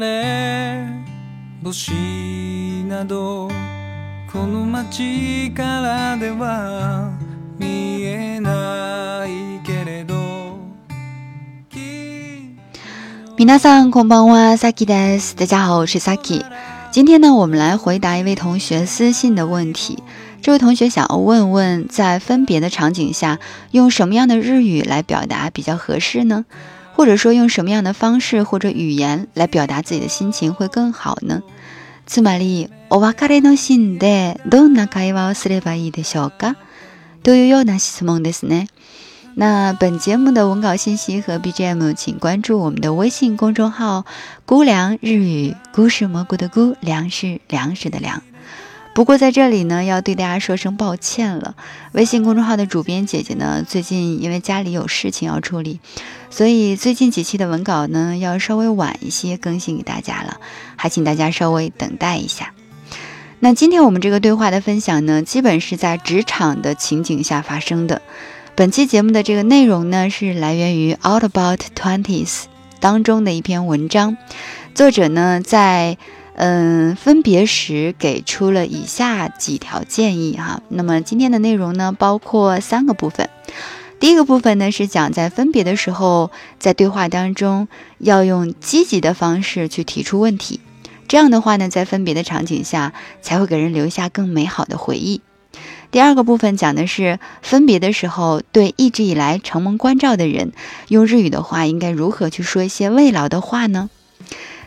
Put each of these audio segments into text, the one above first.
れ星などこの街からでは見えないけれど皆さんこんばんは，Saki です。大家好，我是 Saki。今天呢，我们来回答一位同学私信的问题。这位同学想要问问，在分别的场景下，用什么样的日语来表达比较合适呢？ 或者说，用什么样的方式或者语言来表达自己的心情会更好呢？つまり、お別れのシーンでどんな会話をすればいいでしょうか？というような質問ですね。那本节目的文稿信息和 BGM，请关注我们的微信公众号“姑凉日语”，菇是蘑菇的菇，粮是粮食的粮。 不过在这里呢，要对大家说声抱歉了。微信公众号的主编姐姐呢，最近因为家里有事情要处理，所以最近几期的文稿呢，要稍微晚一些更新给大家了，还请大家稍微等待一下。那今天我们这个对话的分享呢，基本是在职场的情景下发生的。本期节目的这个内容呢，是来源于《Out About Twenties》当中的一篇文章。作者呢，在嗯分别时给出了以下几条建议哈。那么今天的内容呢，包括三个部分。第一个部分呢，是讲在分别的时候，在对话当中要用积极的方式去提出问题。这样的话呢，在分别的场景下，才会给人留下更美好的回忆。第二个部分讲的是分别的时候，对一直以来承蒙关照的人，用日语的话应该如何去说一些慰劳的话呢？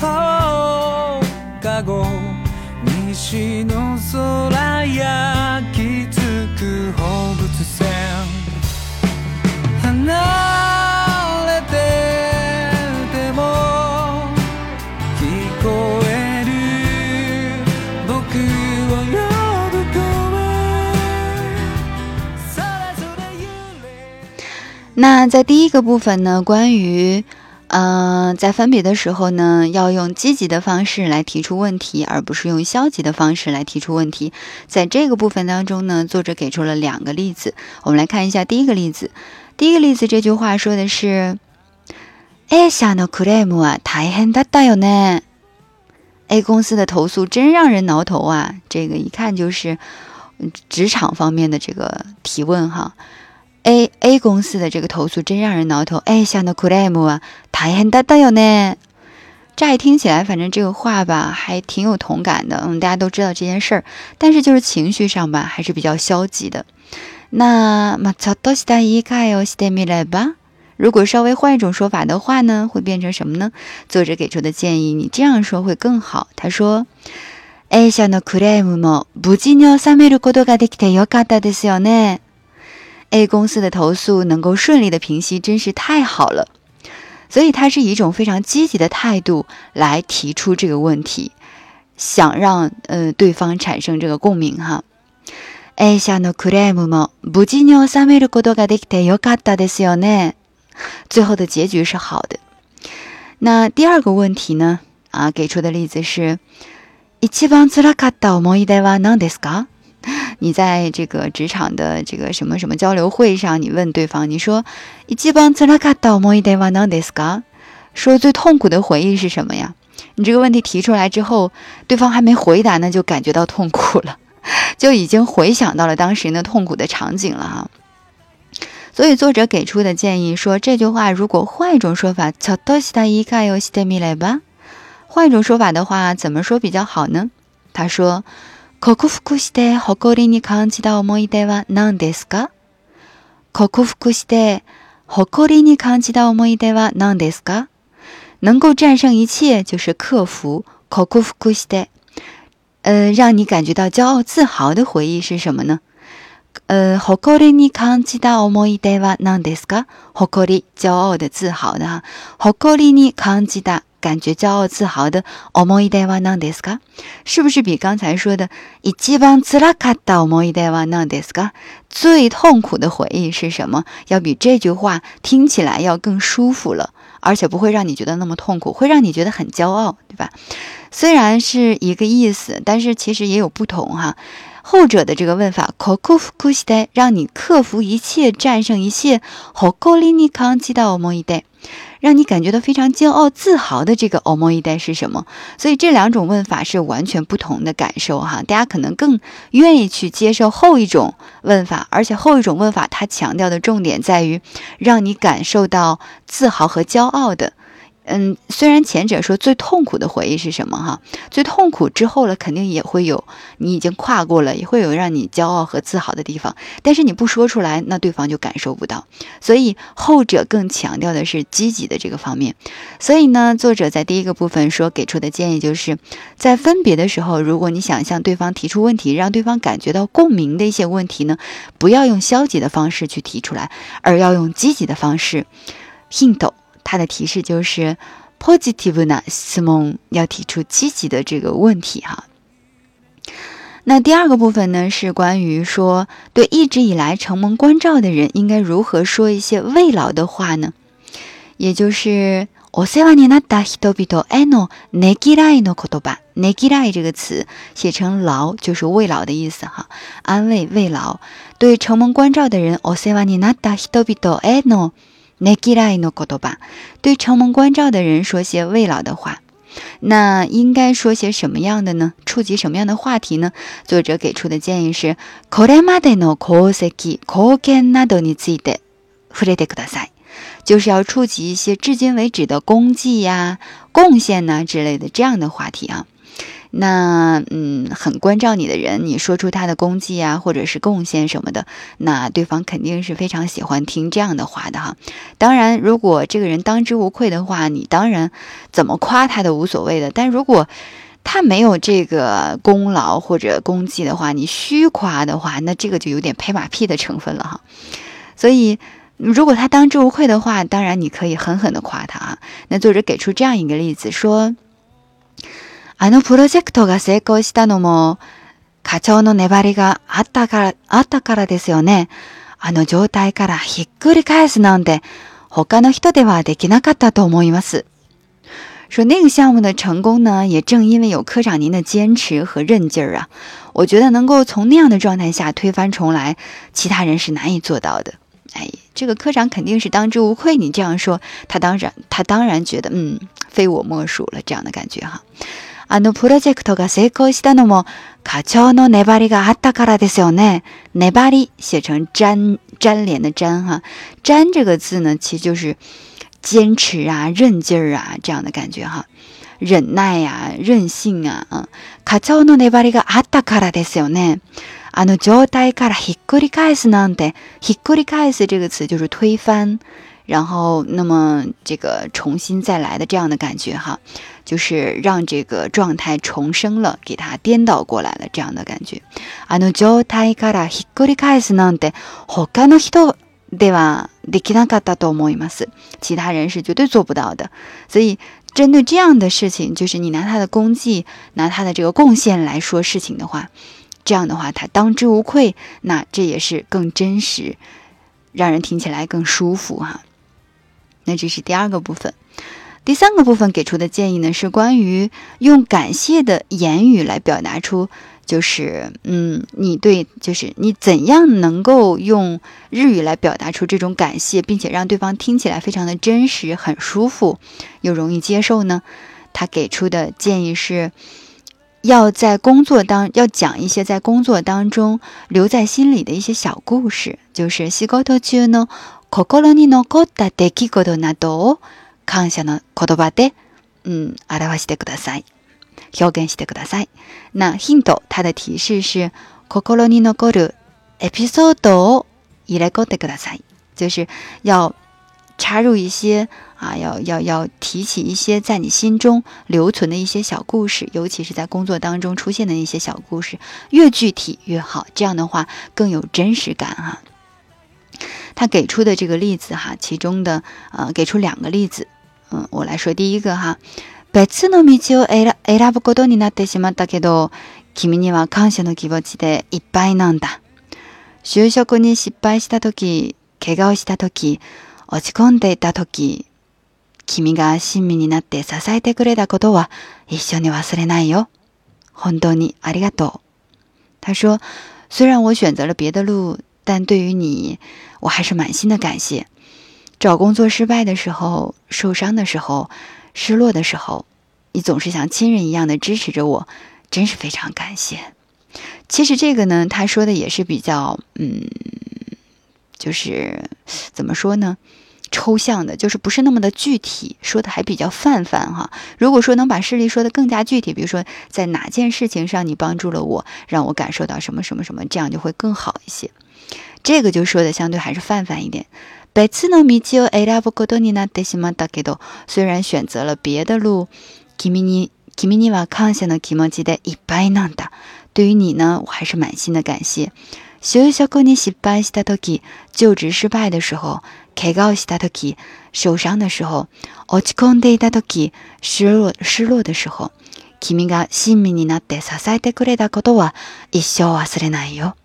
放課後西の空焼き付く放物線離れてても聞こえる僕を那在第一个部分呢，关于， 嗯，在分别的时候呢，要用积极的方式来提出问题，而不是用消极的方式来提出问题。在这个部分当中呢，作者给出了两个例子，我们来看一下第一个例子。第一个例子，这句话说的是：“A 社のクレームは大変だったよね。”A 公司的投诉真让人挠头啊！这个一看就是职场方面的这个提问哈。 A A 公司的这个投诉真让人挠头。哎，像那クレーム啊，大変だったよね。乍一听起来，反正这个话吧，还挺有同感的。嗯，大家都知道这件事儿，但是就是情绪上吧，还是比较消极的。那まちょっとした言い換えをしてみれば，如果稍微换一种说法的话呢，会变成什么呢？作者给出的建议，你这样说会更好。他说：A 社のクレームも無事に収めることができてよかったですよね。 ” A 公司的投诉能够顺利的平息，真是太好了。所以他是以一种非常积極的态度来提出这个问题，想让呃对方产生这个共鸣哈。A 社のクレームも無事に収めることができてよかったですよね。最后的结局是好的。那第二个问题呢？啊，给出的例子是：一番辛かった思い出は何ですか？ 你在这个职场的这个什么什么交流会上，你问对方，你说一番辛かった思い出は何ですか？说最痛苦的回忆是什么呀？你这个问题提出来之后，对方还没回答呢，就感觉到痛苦了，就已经回想到了当时那痛苦的场景了哈。所以作者给出的建议说，这句话如果换一种说法，ちょっとした言い換えをしてみれば。换一种说法的话，怎么说比较好呢？他说。 克服して誇りに感じた思い出は何ですか？克服して誇りに感じた思い出は何ですか？能够战胜一切就是克服。克服して，呃，让你感觉到骄傲自豪的回忆是什么呢？呃，誇りに感じた思い出は何ですか？誇り，骄傲的、自豪的哈。誇りに感じた，感觉骄傲、自豪的思い出は何ですか？是不是比刚才说的一番辛かった思い出は何ですか？最痛苦的回忆是什么？要比这句话听起来要更舒服了，而且不会让你觉得那么痛苦，会让你觉得很骄傲，对吧？虽然是一个意思，但是其实也有不同哈。 后者的这个问法，克服苦西代，让你克服一切，战胜一切，好高丽尼康基到欧莫一代，让你感觉到非常骄傲、自豪的这个欧莫一代是什么？所以这两种问法是完全不同的感受哈。大家可能更愿意去接受后一种问法，而且后一种问法它强调的重点在于让你感受到自豪和骄傲的。嗯，虽然前者说最痛苦的回忆是什么哈，最痛苦之后了，肯定也会有你已经跨过了，也会有让你骄傲和自豪的地方，但是你不说出来，那对方就感受不到。所以后者更强调的是积极的这个方面。所以呢，作者在第一个部分说给出的建议就是在分别的时候，如果你想向对方提出问题，让对方感觉到共鸣的一些问题呢，不要用消极的方式去提出来，而要用积极的方式。hint。它的提示就是 positive 呢，Simon 要提出积极的这个问题哈。那第二个部分呢，是关于说对一直以来承蒙关照的人应该如何说一些慰劳的话呢？也就是お世話になった人々へのねぎらいの言葉。ねぎらい这个词写成劳就是慰劳的意思哈，安慰慰劳。对承蒙关照的人，お世話になった人々への Negirai no kotoba，对承蒙关照的人说些慰劳的话，那应该说些什么样的呢？触及什么样的话题呢？作者给出的建议是：koremade no koseki koken nado ni zide furete kudasai，就是要触及一些至今为止的功绩呀、贡献呐之类的这样的话题啊。那嗯，很关照你的人，你说出他的功绩啊，或者是贡献什么的，那对方肯定是非常喜欢听这样的话的哈。当然，如果这个人当之无愧的话，你当然怎么夸他都无所谓的。但如果他没有这个功劳或者功绩的话，你虚夸的话，那这个就有点拍马屁的成分了哈。所以，如果他当之无愧的话，当然你可以狠狠的夸他啊。那作者给出这样一个例子说。あのプロジェクトが成功したのも、課長の粘りがあったから、あったからですよね。あの状態からひっくり返すなんて、他の人ではできなかったと思います。说那个项目的成功呢，也正因为有科长您的坚持和韧劲儿啊。我觉得能够从那样的状态下推翻重来，其他人是难以做到的。哎，这个科长肯定是当之无愧。你这样说，他当然，他当然觉得，嗯，非我莫属了，这样的感觉哈。 あのプロジェクトが成功したのも課長の粘りがあったからですよね。粘り写成粘粘连的粘哈，粘这个字呢，其实就是坚持啊、韧劲儿啊这样的感觉哈，忍耐呀、韧性啊。嗯，課長の粘りがあったからですよね。あの状態からひっくり返すなんて、ひっくり返す这个词就是推翻。然后，那么这个重新再来的这样的感觉哈，就是让这个状态重生了，给它颠倒过来了这样的感觉。あの状態からひっくり返すなんて他の人ではできなかったと思います。其他人是绝对做不到的。所以，针对这样的事情，就是你拿他的功绩、拿他的这个贡献来说事情的话，这样的话他当之无愧，那这也是更真实，让人听起来更舒服哈。 那这是第二个部分，第三个部分给出的建议呢，是关于用感谢的言语来表达出，就是嗯，你对，就是你怎样能够用日语来表达出这种感谢，并且让对方听起来非常的真实、很舒服又容易接受呢？他给出的建议是，要在工作当要讲一些在工作当中留在心里的一些小故事，就是西高头区呢。心に残った出来事などを感謝の言葉で、嗯，表してください。表現してください。那 hint 它的提示是心に残るエピソードを入れ込んでください。就是要插入一些 啊，要要要提起一些在你心中留存的一些小故事，尤其是在工作当中出现的一些小故事，越具体越好，这样的话更有真实感哈。 他给出的这个例子哈，其中的呃，给出两个例子，嗯，我来说第一个哈。別の道を選選ぶことになってしまったけど、君には感謝の気持ちでいっぱいなんだ。就職に失敗した時、怪我をした時、落ち込んでいた時、君が親身になって支えてくれたことは一緒に忘れないよ。本当にありがとう。他说：“虽然我选择了别的路，但对于你， 我还是满心的感谢。找工作失败的时候、受伤的时候、失落的时候，你总是像亲人一样的支持着我，真是非常感谢。”其实这个呢，他说的也是比较，嗯，就是怎么说呢？抽象的，就是不是那么的具体，说的还比较泛泛哈。如果说能把事例说的更加具体，比如说在哪件事情上你帮助了我，让我感受到什么什么什么，这样就会更好一些。这个就说的相对还是泛泛一点。虽然选择了别的路，对于你呢，我还是满心的感谢。就职失败的时候。怪我した時、受傷的時候、落ち込んでいた時、失落失落的时候、君が親身になって支えてくれたことは一生忘れないよ。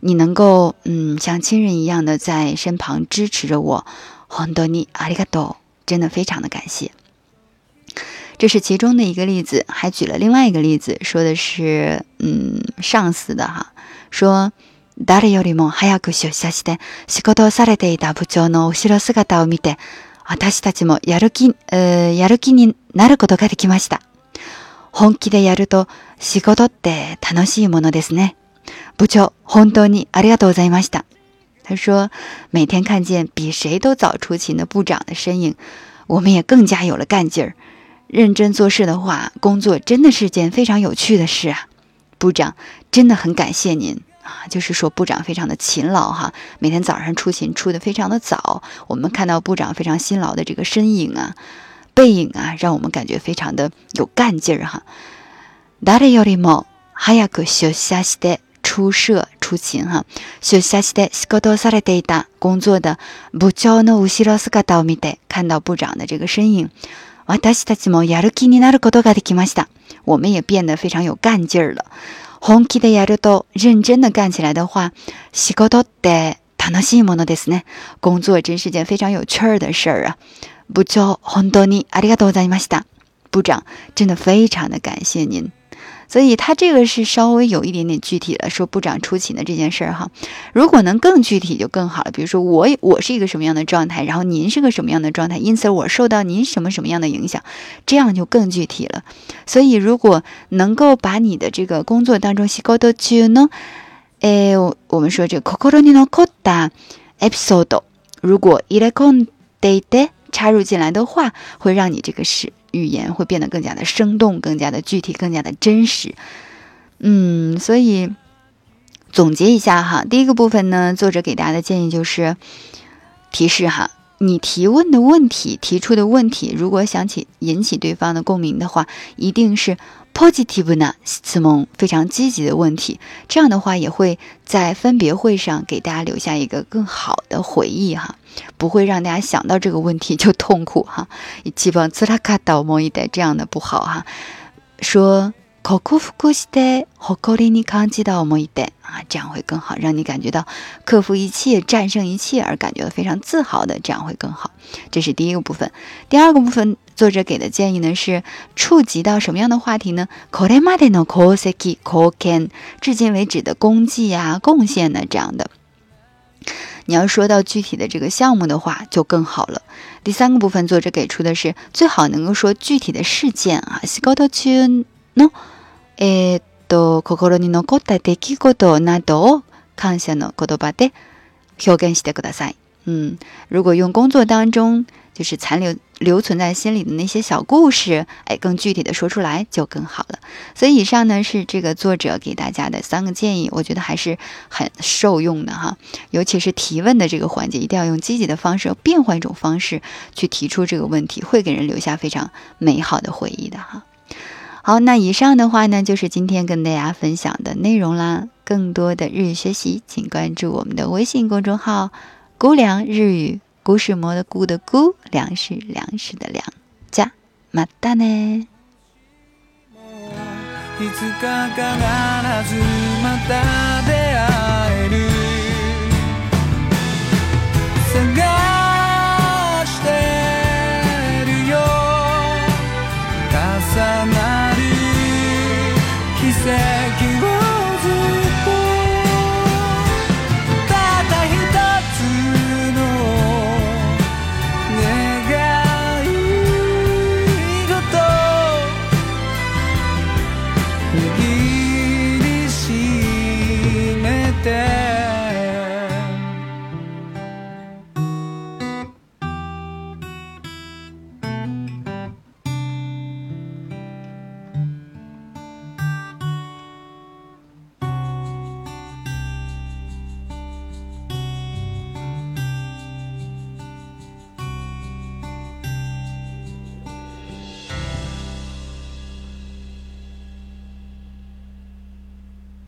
你能够嗯像亲人一样的在身旁支持着我，本当にありがとう，真的非常的感谢。这是其中的一个例子，还举了另外一个例子，说的是嗯上司的哈，说。誰よりも早く出社して仕事をされていた部長の後ろ姿を見て、私たちもやる気、えー、やる気になることができました。本気でやると仕事って楽しいものですね。 部長、本当にありがとうございました。他说，每天看见比谁都早出勤的部长的身影，我们也更加有了干劲儿。认真做事的话，工作真的是件非常有趣的事啊。部长，真的很感谢您。啊，就是说部长非常的勤劳哈，每天早上出勤出的非常的早。我们看到部长非常辛劳的这个身影啊、背影啊，让我们感觉非常的有干劲儿哈。誰よりも早く出社して 出社出勤哈，出社して仕事をされていた工作的部長の後ろ姿を見て，看到部长的这个身影，私たちもやる気になることができました。我们也变得非常有干劲儿了。本気でやると认真的干起来的话，仕事って楽しいものですね。工作真是件非常有趣儿的事儿啊。部長、本当にありがとうございました。部长，真的非常的感谢您。 所以他这个是稍微有一点点具体了，说部长出勤的这件事儿哈。如果能更具体就更好了。比如说我我是一个什么样的状态，然后您是个什么样的状态，因此我受到您什么什么样的影响，这样就更具体了。所以如果能够把你的这个工作当中，西高多去呢，诶，我们说这个 kokoro ni no kota episode，如果 ilekon de de 插入进来的话，会让你这个是。语言会变得更加的生动，更加的具体，更加的真实。嗯，所以总结一下哈，第一个部分呢，作者给大家的建议就是提示哈，你提问的问题、提出的问题，如果想起引起对方的共鸣的话，一定是。positive 呢，词蒙非常积极的问题，这样的话也会在分别会上给大家留下一个更好的回忆哈，不会让大家想到这个问题就痛苦哈。基本自拉卡倒某一代这样的不好哈，说。克服して誇りに感じた思い出啊，这样会更好，让你感觉到克服一切、战胜一切而感觉到非常自豪的，这样会更好。这是第一个部分。第二个部分， 作者给的建议呢是触及到什么样的话题呢？これまでの功績、貢献，至今为止的功绩啊、贡献呢这样的。你要说到具体的这个项目的话，就更好了。第三个部分，作者给出的是最好能够说具体的事件啊。仕事中のえっと、心に残った出来事などを感謝の言葉で表現してください。嗯，如果用工作当中就是残留 留存在心里的那些小故事，哎，更具体的说出来就更好了。所以以上呢是这个作者给大家的三个建议，我觉得还是很受用的哈。尤其是提问的这个环节，一定要用积极的方式，变换一种方式去提出这个问题，会给人留下非常美好的回忆的哈。好，那以上的话呢，就是今天跟大家分享的内容啦。更多的日语学习，请关注我们的微信公众号“姑凉日语”。故事磨的菇的菇，粮食粮食的粮，加马达呢。いつか必ずまた出会